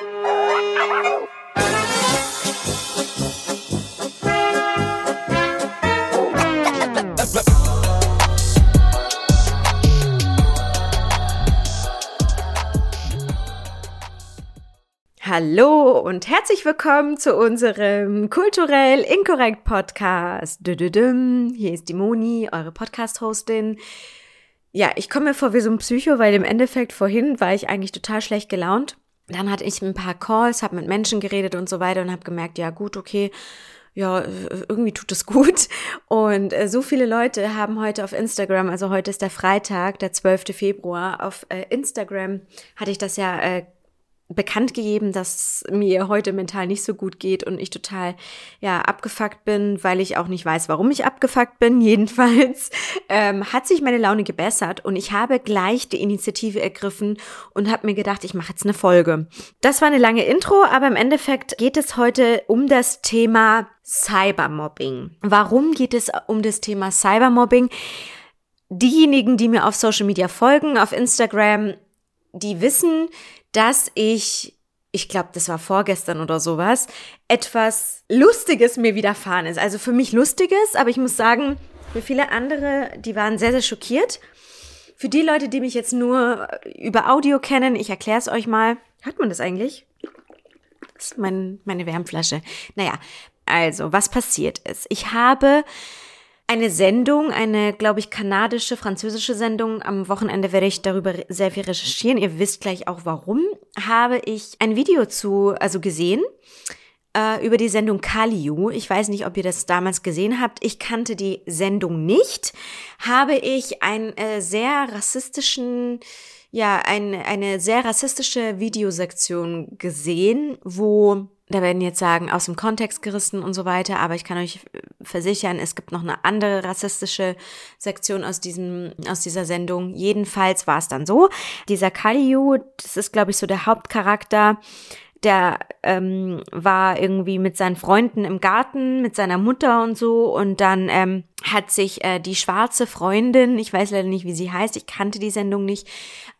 Hallo und herzlich willkommen zu unserem kulturell inkorrekt Podcast. Hier ist die Moni, eure Podcast-Hostin. Ja, ich komme mir vor wie so ein Psycho, weil im Endeffekt vorhin war ich eigentlich total schlecht gelaunt. Dann hatte ich ein paar Calls, habe mit Menschen geredet und so weiter und habe gemerkt, ja gut, okay, ja, irgendwie tut es gut. Und äh, so viele Leute haben heute auf Instagram, also heute ist der Freitag, der 12. Februar, auf äh, Instagram hatte ich das ja äh, bekannt gegeben, dass mir heute mental nicht so gut geht und ich total ja abgefuckt bin, weil ich auch nicht weiß, warum ich abgefuckt bin. Jedenfalls ähm, hat sich meine Laune gebessert und ich habe gleich die Initiative ergriffen und habe mir gedacht, ich mache jetzt eine Folge. Das war eine lange Intro, aber im Endeffekt geht es heute um das Thema Cybermobbing. Warum geht es um das Thema Cybermobbing? Diejenigen, die mir auf Social Media folgen, auf Instagram, die wissen, dass ich, ich glaube, das war vorgestern oder sowas, etwas Lustiges mir widerfahren ist. Also für mich Lustiges, aber ich muss sagen, für viele andere, die waren sehr, sehr schockiert. Für die Leute, die mich jetzt nur über Audio kennen, ich erkläre es euch mal. Hat man das eigentlich? Das ist mein, meine Wärmflasche. Naja, also, was passiert ist. Ich habe eine Sendung, eine, glaube ich, kanadische, französische Sendung. Am Wochenende werde ich darüber sehr viel recherchieren. Ihr wisst gleich auch warum. Habe ich ein Video zu, also gesehen, äh, über die Sendung Kaliu. Ich weiß nicht, ob ihr das damals gesehen habt. Ich kannte die Sendung nicht. Habe ich einen äh, sehr rassistischen, ja, ein, eine sehr rassistische Videosektion gesehen, wo da werden jetzt sagen, aus dem Kontext gerissen und so weiter, aber ich kann euch versichern, es gibt noch eine andere rassistische Sektion aus diesem, aus dieser Sendung. Jedenfalls war es dann so. Dieser Kaliu, das ist, glaube ich, so der Hauptcharakter, der ähm, war irgendwie mit seinen Freunden im Garten, mit seiner Mutter und so. Und dann ähm, hat sich äh, die schwarze Freundin, ich weiß leider nicht, wie sie heißt, ich kannte die Sendung nicht,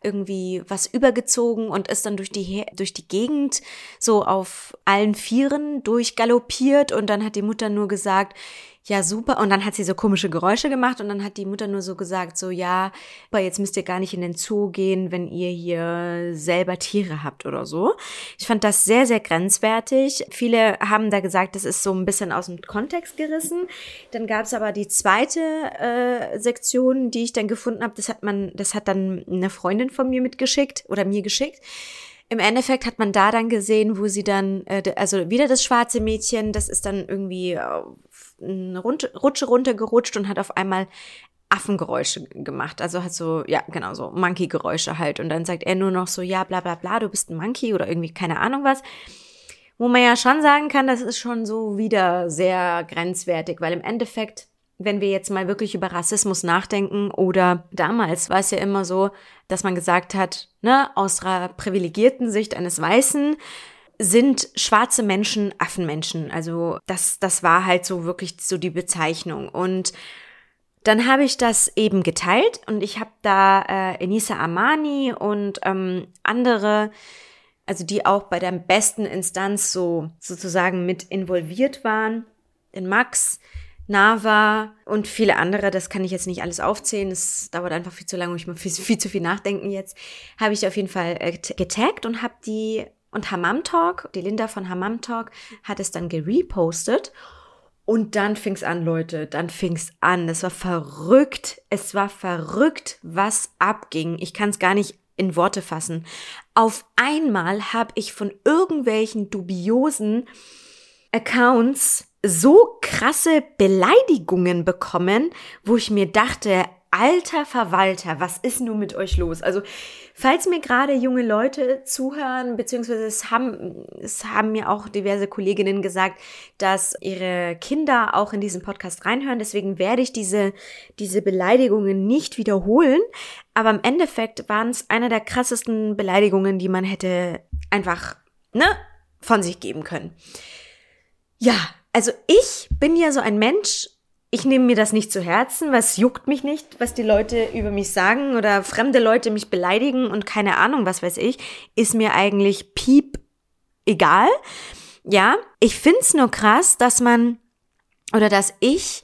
irgendwie was übergezogen und ist dann durch die, durch die Gegend so auf allen Vieren durchgaloppiert. Und dann hat die Mutter nur gesagt, ja, super. Und dann hat sie so komische Geräusche gemacht und dann hat die Mutter nur so gesagt, so, ja, aber jetzt müsst ihr gar nicht in den Zoo gehen, wenn ihr hier selber Tiere habt oder so. Ich fand das sehr, sehr grenzwertig. Viele haben da gesagt, das ist so ein bisschen aus dem Kontext gerissen. Dann gab es aber die zweite äh, Sektion, die ich dann gefunden habe. Das hat man, das hat dann eine Freundin von mir mitgeschickt oder mir geschickt. Im Endeffekt hat man da dann gesehen, wo sie dann, äh, also wieder das schwarze Mädchen, das ist dann irgendwie eine Rutsche runtergerutscht und hat auf einmal Affengeräusche gemacht. Also hat so, ja, genau so, Monkey-Geräusche halt. Und dann sagt er nur noch so, ja, bla bla bla, du bist ein Monkey oder irgendwie keine Ahnung was. Wo man ja schon sagen kann, das ist schon so wieder sehr grenzwertig, weil im Endeffekt, wenn wir jetzt mal wirklich über Rassismus nachdenken oder damals war es ja immer so, dass man gesagt hat, ne, aus privilegierten Sicht eines Weißen, sind schwarze Menschen Affenmenschen. Also das, das war halt so wirklich so die Bezeichnung. Und dann habe ich das eben geteilt und ich habe da äh, Enisa Amani und ähm, andere, also die auch bei der besten Instanz so sozusagen mit involviert waren, den Max, Nava und viele andere, das kann ich jetzt nicht alles aufzählen, das dauert einfach viel zu lange ich muss viel, viel zu viel nachdenken jetzt, habe ich auf jeden Fall äh, getaggt und habe die und Hammam Talk, die Linda von Hammam Talk, hat es dann gerepostet. Und dann fing's an, Leute. Dann fing's an. Das war verrückt. Es war verrückt, was abging. Ich kann es gar nicht in Worte fassen. Auf einmal habe ich von irgendwelchen dubiosen Accounts so krasse Beleidigungen bekommen, wo ich mir dachte, alter Verwalter, was ist nun mit euch los? Also, falls mir gerade junge Leute zuhören, beziehungsweise es haben, es haben mir auch diverse Kolleginnen gesagt, dass ihre Kinder auch in diesen Podcast reinhören. Deswegen werde ich diese, diese Beleidigungen nicht wiederholen. Aber im Endeffekt waren es eine der krassesten Beleidigungen, die man hätte einfach, ne, von sich geben können. Ja, also ich bin ja so ein Mensch, ich nehme mir das nicht zu Herzen, was juckt mich nicht, was die Leute über mich sagen oder fremde Leute mich beleidigen und keine Ahnung, was weiß ich, ist mir eigentlich piep egal. Ja, ich find's nur krass, dass man oder dass ich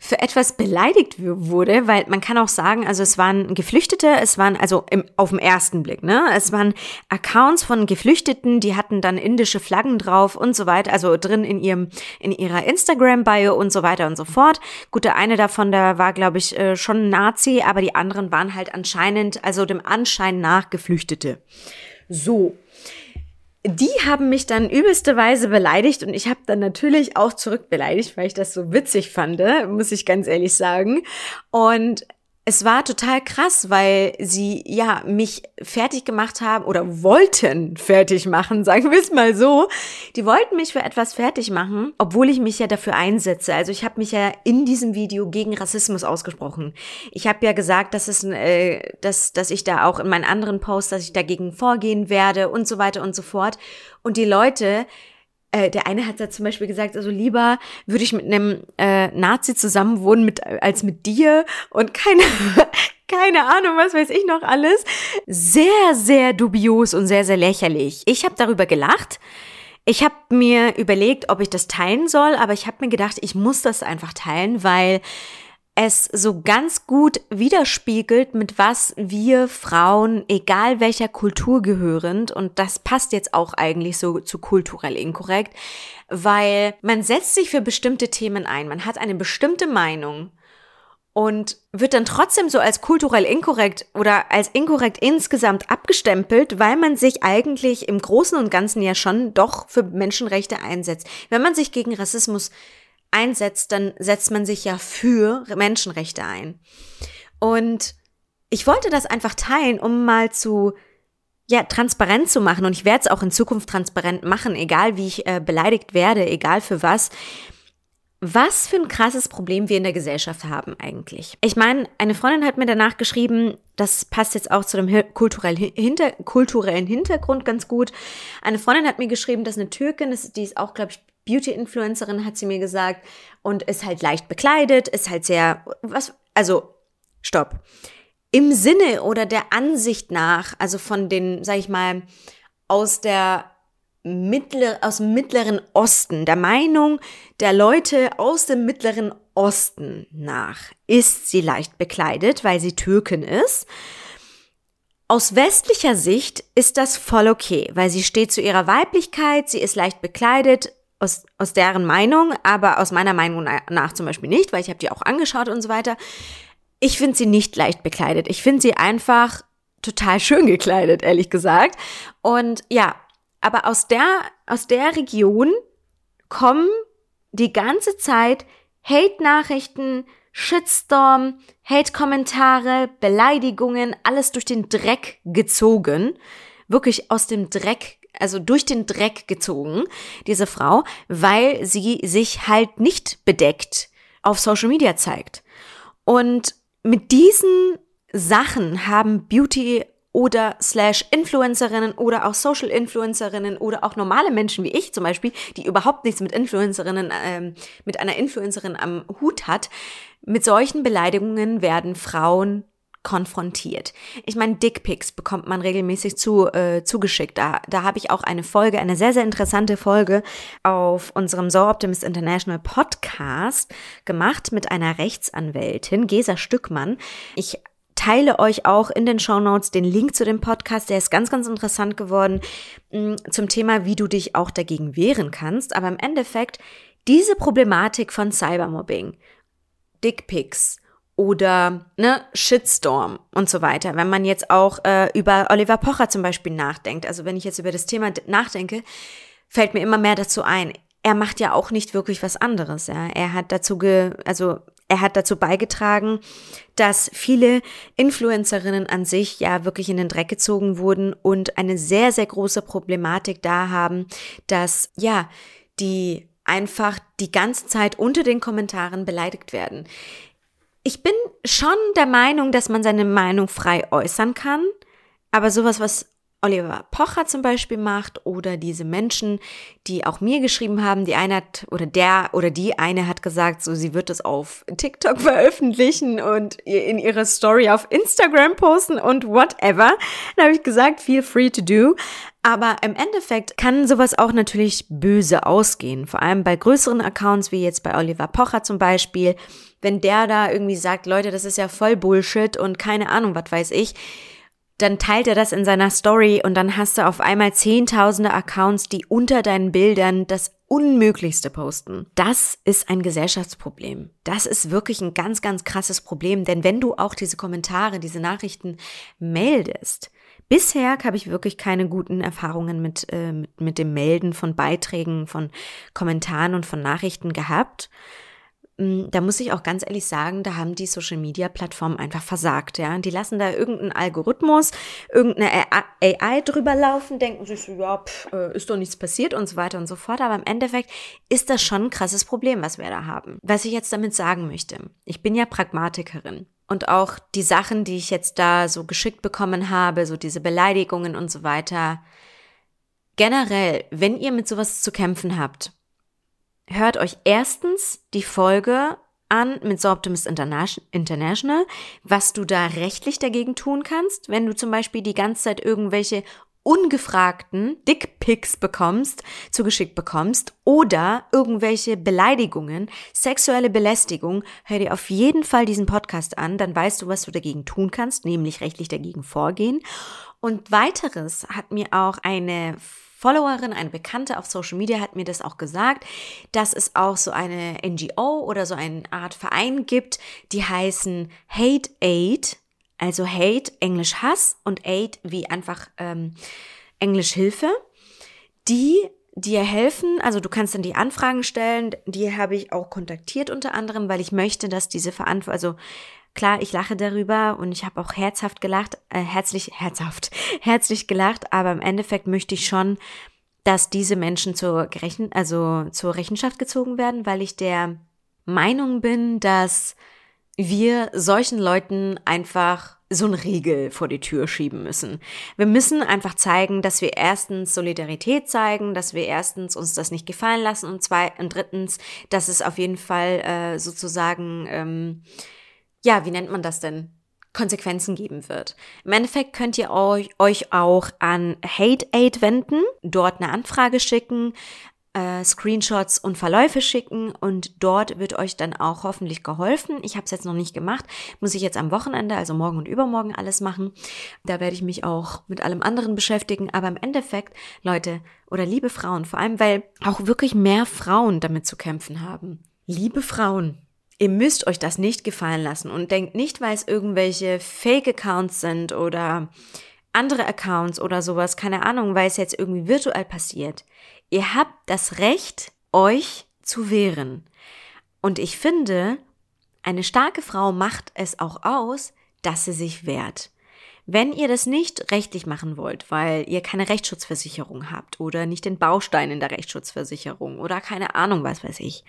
für etwas beleidigt wurde, weil man kann auch sagen, also es waren Geflüchtete, es waren also im, auf den ersten Blick, ne, es waren Accounts von Geflüchteten, die hatten dann indische Flaggen drauf und so weiter, also drin in ihrem in ihrer Instagram Bio und so weiter und so fort. Gut, der eine davon, der war glaube ich äh, schon Nazi, aber die anderen waren halt anscheinend, also dem Anschein nach Geflüchtete. So die haben mich dann übelste Weise beleidigt und ich habe dann natürlich auch zurück beleidigt, weil ich das so witzig fand, muss ich ganz ehrlich sagen. Und es war total krass, weil sie ja mich fertig gemacht haben oder wollten fertig machen, sagen wir es mal so. Die wollten mich für etwas fertig machen, obwohl ich mich ja dafür einsetze. Also ich habe mich ja in diesem Video gegen Rassismus ausgesprochen. Ich habe ja gesagt, dass es, äh, dass, dass ich da auch in meinen anderen Posts, dass ich dagegen vorgehen werde und so weiter und so fort. Und die Leute äh, der eine hat da zum Beispiel gesagt, also lieber würde ich mit einem äh, Nazi zusammenwohnen mit, als mit dir und keine, keine Ahnung, was weiß ich noch alles. Sehr, sehr dubios und sehr, sehr lächerlich. Ich habe darüber gelacht. Ich habe mir überlegt, ob ich das teilen soll, aber ich habe mir gedacht, ich muss das einfach teilen, weil es so ganz gut widerspiegelt, mit was wir Frauen, egal welcher Kultur gehörend, und das passt jetzt auch eigentlich so zu kulturell inkorrekt, weil man setzt sich für bestimmte Themen ein, man hat eine bestimmte Meinung und wird dann trotzdem so als kulturell inkorrekt oder als inkorrekt insgesamt abgestempelt, weil man sich eigentlich im Großen und Ganzen ja schon doch für Menschenrechte einsetzt. Wenn man sich gegen Rassismus einsetzt, dann setzt man sich ja für Menschenrechte ein. Und ich wollte das einfach teilen, um mal zu ja, transparent zu machen und ich werde es auch in Zukunft transparent machen, egal wie ich äh, beleidigt werde, egal für was. Was für ein krasses Problem wir in der Gesellschaft haben eigentlich. Ich meine, eine Freundin hat mir danach geschrieben, das passt jetzt auch zu dem kulturellen, Hinter kulturellen Hintergrund ganz gut. Eine Freundin hat mir geschrieben, dass eine Türkin, die ist auch, glaube ich, Beauty-Influencerin, hat sie mir gesagt, und ist halt leicht bekleidet, ist halt sehr, was, also, stopp. Im Sinne oder der Ansicht nach, also von den, sag ich mal, aus der mittler, aus dem Mittleren Osten, der Meinung der Leute aus dem Mittleren Osten nach, ist sie leicht bekleidet, weil sie Türkin ist. Aus westlicher Sicht ist das voll okay, weil sie steht zu ihrer Weiblichkeit, sie ist leicht bekleidet, aus, aus deren Meinung, aber aus meiner Meinung nach zum Beispiel nicht, weil ich habe die auch angeschaut und so weiter. Ich finde sie nicht leicht bekleidet. Ich finde sie einfach total schön gekleidet, ehrlich gesagt. Und ja, aber aus der, aus der Region kommen die ganze Zeit Hate-Nachrichten, Shitstorm, Hate-Kommentare, Beleidigungen, alles durch den Dreck gezogen. Wirklich aus dem Dreck also durch den Dreck gezogen, diese Frau, weil sie sich halt nicht bedeckt auf Social Media zeigt. Und mit diesen Sachen haben Beauty oder slash Influencerinnen oder auch Social Influencerinnen oder auch normale Menschen wie ich zum Beispiel, die überhaupt nichts mit Influencerinnen, ähm, mit einer Influencerin am Hut hat, mit solchen Beleidigungen werden Frauen konfrontiert. Ich meine, Dickpics bekommt man regelmäßig zu, äh, zugeschickt. Da, da habe ich auch eine Folge, eine sehr, sehr interessante Folge auf unserem So Optimist International Podcast gemacht mit einer Rechtsanwältin, Gesa Stückmann. Ich teile euch auch in den Show Notes den Link zu dem Podcast. Der ist ganz, ganz interessant geworden mm, zum Thema, wie du dich auch dagegen wehren kannst. Aber im Endeffekt, diese Problematik von Cybermobbing, Dickpics, oder ne, Shitstorm und so weiter. Wenn man jetzt auch äh, über Oliver Pocher zum Beispiel nachdenkt, also wenn ich jetzt über das Thema nachdenke, fällt mir immer mehr dazu ein. Er macht ja auch nicht wirklich was anderes. Ja. Er hat dazu ge, also er hat dazu beigetragen, dass viele Influencerinnen an sich ja wirklich in den Dreck gezogen wurden und eine sehr, sehr große Problematik da haben, dass ja, die einfach die ganze Zeit unter den Kommentaren beleidigt werden ich bin schon der Meinung, dass man seine Meinung frei äußern kann, aber sowas, was Oliver Pocher zum Beispiel macht oder diese Menschen, die auch mir geschrieben haben, die eine hat oder der oder die eine hat gesagt, so sie wird es auf TikTok veröffentlichen und in ihrer Story auf Instagram posten und whatever. Dann habe ich gesagt, feel free to do. Aber im Endeffekt kann sowas auch natürlich böse ausgehen. Vor allem bei größeren Accounts, wie jetzt bei Oliver Pocher zum Beispiel. Wenn der da irgendwie sagt, Leute, das ist ja voll Bullshit und keine Ahnung, was weiß ich dann teilt er das in seiner Story und dann hast du auf einmal zehntausende Accounts, die unter deinen Bildern das Unmöglichste posten. Das ist ein Gesellschaftsproblem. Das ist wirklich ein ganz, ganz krasses Problem, denn wenn du auch diese Kommentare, diese Nachrichten meldest, Bisher habe ich wirklich keine guten Erfahrungen mit, äh, mit, mit dem Melden von Beiträgen, von Kommentaren und von Nachrichten gehabt. Mm, da muss ich auch ganz ehrlich sagen, da haben die Social Media Plattformen einfach versagt, ja. Die lassen da irgendeinen Algorithmus, irgendeine AI drüber laufen, denken sich so, ja, pff, äh, ist doch nichts passiert und so weiter und so fort. Aber im Endeffekt ist das schon ein krasses Problem, was wir da haben. Was ich jetzt damit sagen möchte. Ich bin ja Pragmatikerin. Und auch die Sachen, die ich jetzt da so geschickt bekommen habe, so diese Beleidigungen und so weiter. Generell, wenn ihr mit sowas zu kämpfen habt, hört euch erstens die Folge an mit So Optimist International, was du da rechtlich dagegen tun kannst, wenn du zum Beispiel die ganze Zeit irgendwelche ungefragten Dickpics bekommst, zugeschickt bekommst oder irgendwelche Beleidigungen, sexuelle Belästigung, hör dir auf jeden Fall diesen Podcast an, dann weißt du, was du dagegen tun kannst, nämlich rechtlich dagegen vorgehen. Und weiteres hat mir auch eine Followerin, eine Bekannte auf Social Media hat mir das auch gesagt, dass es auch so eine NGO oder so eine Art Verein gibt, die heißen Hate Aid, also Hate, Englisch Hass und Aid wie einfach ähm, Englisch Hilfe, die dir helfen. Also du kannst dann die Anfragen stellen. Die habe ich auch kontaktiert unter anderem, weil ich möchte, dass diese Verantwortung, also Klar, ich lache darüber und ich habe auch herzhaft gelacht, äh, herzlich, herzhaft, herzlich gelacht, aber im Endeffekt möchte ich schon, dass diese Menschen zur, Gerechen, also zur Rechenschaft gezogen werden, weil ich der Meinung bin, dass wir solchen Leuten einfach so ein Riegel vor die Tür schieben müssen. Wir müssen einfach zeigen, dass wir erstens Solidarität zeigen, dass wir erstens uns das nicht gefallen lassen und zwei und drittens, dass es auf jeden Fall äh, sozusagen ähm, ja, wie nennt man das denn? Konsequenzen geben wird. Im Endeffekt könnt ihr euch, euch auch an Hate Aid wenden, dort eine Anfrage schicken, äh, Screenshots und Verläufe schicken und dort wird euch dann auch hoffentlich geholfen. Ich habe es jetzt noch nicht gemacht, muss ich jetzt am Wochenende, also morgen und übermorgen alles machen. Da werde ich mich auch mit allem anderen beschäftigen. Aber im Endeffekt, Leute oder liebe Frauen, vor allem weil auch wirklich mehr Frauen damit zu kämpfen haben. Liebe Frauen, Ihr müsst euch das nicht gefallen lassen und denkt nicht, weil es irgendwelche Fake-Accounts sind oder andere Accounts oder sowas, keine Ahnung, weil es jetzt irgendwie virtuell passiert. Ihr habt das Recht, euch zu wehren. Und ich finde, eine starke Frau macht es auch aus, dass sie sich wehrt. Wenn ihr das nicht rechtlich machen wollt, weil ihr keine Rechtsschutzversicherung habt oder nicht den Baustein in der Rechtsschutzversicherung oder keine Ahnung, was weiß ich,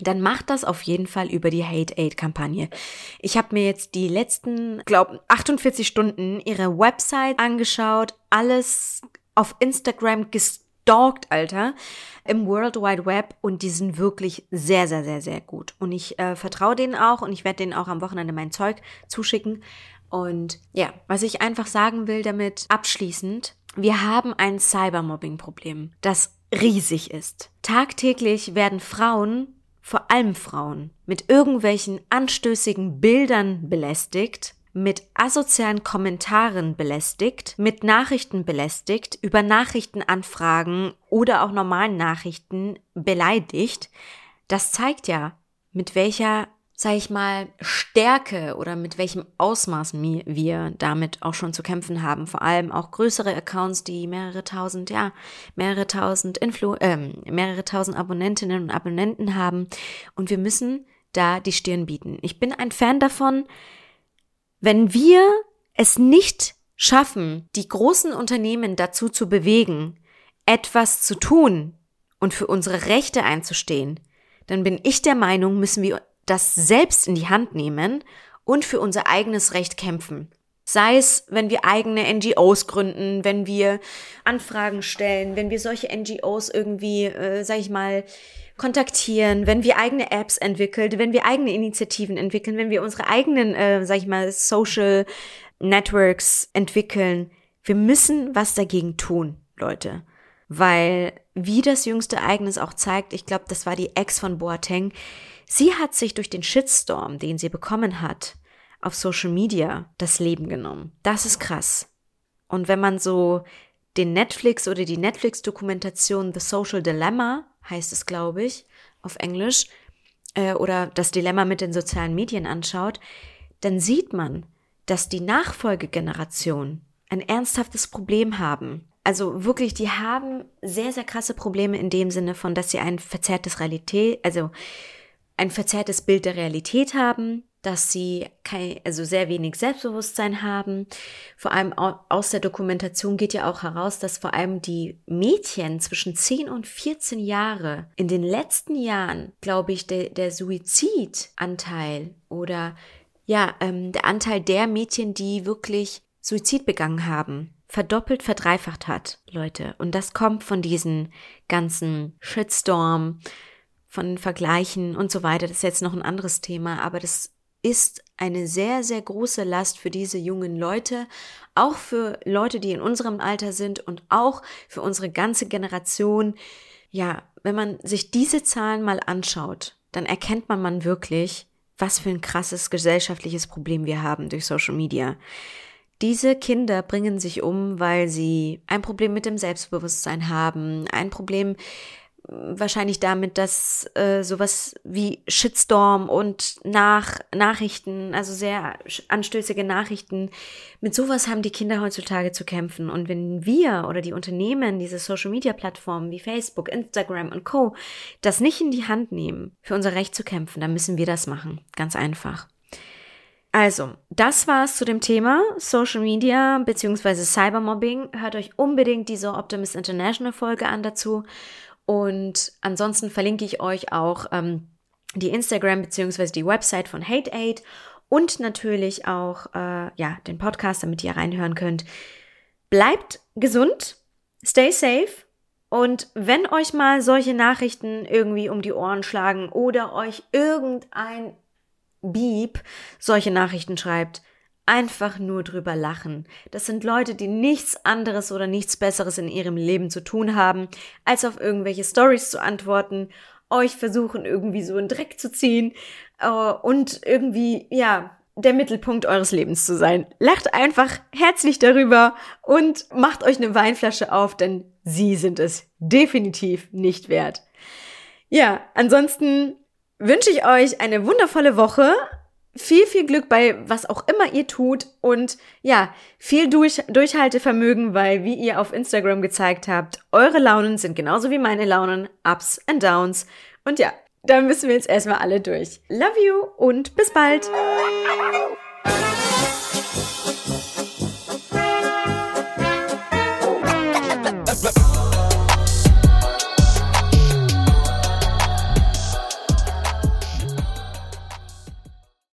dann macht das auf jeden Fall über die Hate Aid Kampagne. Ich habe mir jetzt die letzten, glaube 48 Stunden ihre Website angeschaut, alles auf Instagram gestalkt, Alter, im World Wide Web und die sind wirklich sehr, sehr, sehr, sehr gut. Und ich äh, vertraue denen auch und ich werde denen auch am Wochenende mein Zeug zuschicken. Und ja, was ich einfach sagen will damit abschließend, wir haben ein Cybermobbing-Problem, das riesig ist. Tagtäglich werden Frauen vor allem Frauen, mit irgendwelchen anstößigen Bildern belästigt, mit asozialen Kommentaren belästigt, mit Nachrichten belästigt, über Nachrichtenanfragen oder auch normalen Nachrichten beleidigt. Das zeigt ja, mit welcher sage ich mal, Stärke oder mit welchem Ausmaß wir damit auch schon zu kämpfen haben. Vor allem auch größere Accounts, die mehrere tausend, ja, mehrere tausend Influ äh, mehrere tausend Abonnentinnen und Abonnenten haben. Und wir müssen da die Stirn bieten. Ich bin ein Fan davon, wenn wir es nicht schaffen, die großen Unternehmen dazu zu bewegen, etwas zu tun und für unsere Rechte einzustehen, dann bin ich der Meinung, müssen wir das selbst in die Hand nehmen und für unser eigenes Recht kämpfen. Sei es, wenn wir eigene NGOs gründen, wenn wir Anfragen stellen, wenn wir solche NGOs irgendwie, äh, sag ich mal, kontaktieren, wenn wir eigene Apps entwickeln, wenn wir eigene Initiativen entwickeln, wenn wir unsere eigenen, äh, sag ich mal, Social Networks entwickeln. Wir müssen was dagegen tun, Leute. Weil, wie das jüngste Ereignis auch zeigt, ich glaube, das war die Ex von Boateng, sie hat sich durch den Shitstorm, den sie bekommen hat, auf Social Media das Leben genommen. Das ist krass. Und wenn man so den Netflix oder die Netflix-Dokumentation The Social Dilemma, heißt es, glaube ich, auf Englisch, äh, oder das Dilemma mit den sozialen Medien anschaut, dann sieht man, dass die Nachfolgegeneration ein ernsthaftes Problem haben. Also wirklich, die haben sehr, sehr krasse Probleme in dem Sinne von, dass sie ein verzerrtes Realität, also ein verzerrtes Bild der Realität haben, dass sie kein, also sehr wenig Selbstbewusstsein haben. Vor allem aus der Dokumentation geht ja auch heraus, dass vor allem die Mädchen zwischen 10 und 14 Jahre in den letzten Jahren, glaube ich, der, der Suizidanteil oder ja, ähm, der Anteil der Mädchen, die wirklich Suizid begangen haben, verdoppelt, verdreifacht hat, Leute. Und das kommt von diesen ganzen Shitstorm, von Vergleichen und so weiter. Das ist jetzt noch ein anderes Thema, aber das ist eine sehr, sehr große Last für diese jungen Leute, auch für Leute, die in unserem Alter sind und auch für unsere ganze Generation. Ja, wenn man sich diese Zahlen mal anschaut, dann erkennt man man wirklich, was für ein krasses gesellschaftliches Problem wir haben durch Social Media. Diese Kinder bringen sich um, weil sie ein Problem mit dem Selbstbewusstsein haben, ein Problem wahrscheinlich damit, dass äh, sowas wie Shitstorm und nach Nachrichten, also sehr anstößige Nachrichten, mit sowas haben die Kinder heutzutage zu kämpfen. Und wenn wir oder die Unternehmen, diese Social-Media-Plattformen wie Facebook, Instagram und Co. das nicht in die Hand nehmen, für unser Recht zu kämpfen, dann müssen wir das machen. Ganz einfach. Also, das war's zu dem Thema Social Media bzw. Cybermobbing. Hört euch unbedingt diese Optimist International Folge an dazu. Und ansonsten verlinke ich euch auch ähm, die Instagram bzw. die Website von Hate Aid und natürlich auch äh, ja, den Podcast, damit ihr reinhören könnt. Bleibt gesund, stay safe und wenn euch mal solche Nachrichten irgendwie um die Ohren schlagen oder euch irgendein Beep solche Nachrichten schreibt, einfach nur drüber lachen. Das sind Leute, die nichts anderes oder nichts Besseres in ihrem Leben zu tun haben, als auf irgendwelche Stories zu antworten, euch versuchen irgendwie so in Dreck zu ziehen äh, und irgendwie, ja, der Mittelpunkt eures Lebens zu sein. Lacht einfach herzlich darüber und macht euch eine Weinflasche auf, denn sie sind es definitiv nicht wert. Ja, ansonsten wünsche ich euch eine wundervolle Woche viel, viel Glück bei was auch immer ihr tut und ja, viel durch, Durchhaltevermögen, weil wie ihr auf Instagram gezeigt habt, eure Launen sind genauso wie meine Launen, Ups and Downs. Und ja, da müssen wir jetzt erstmal alle durch. Love you und bis bald.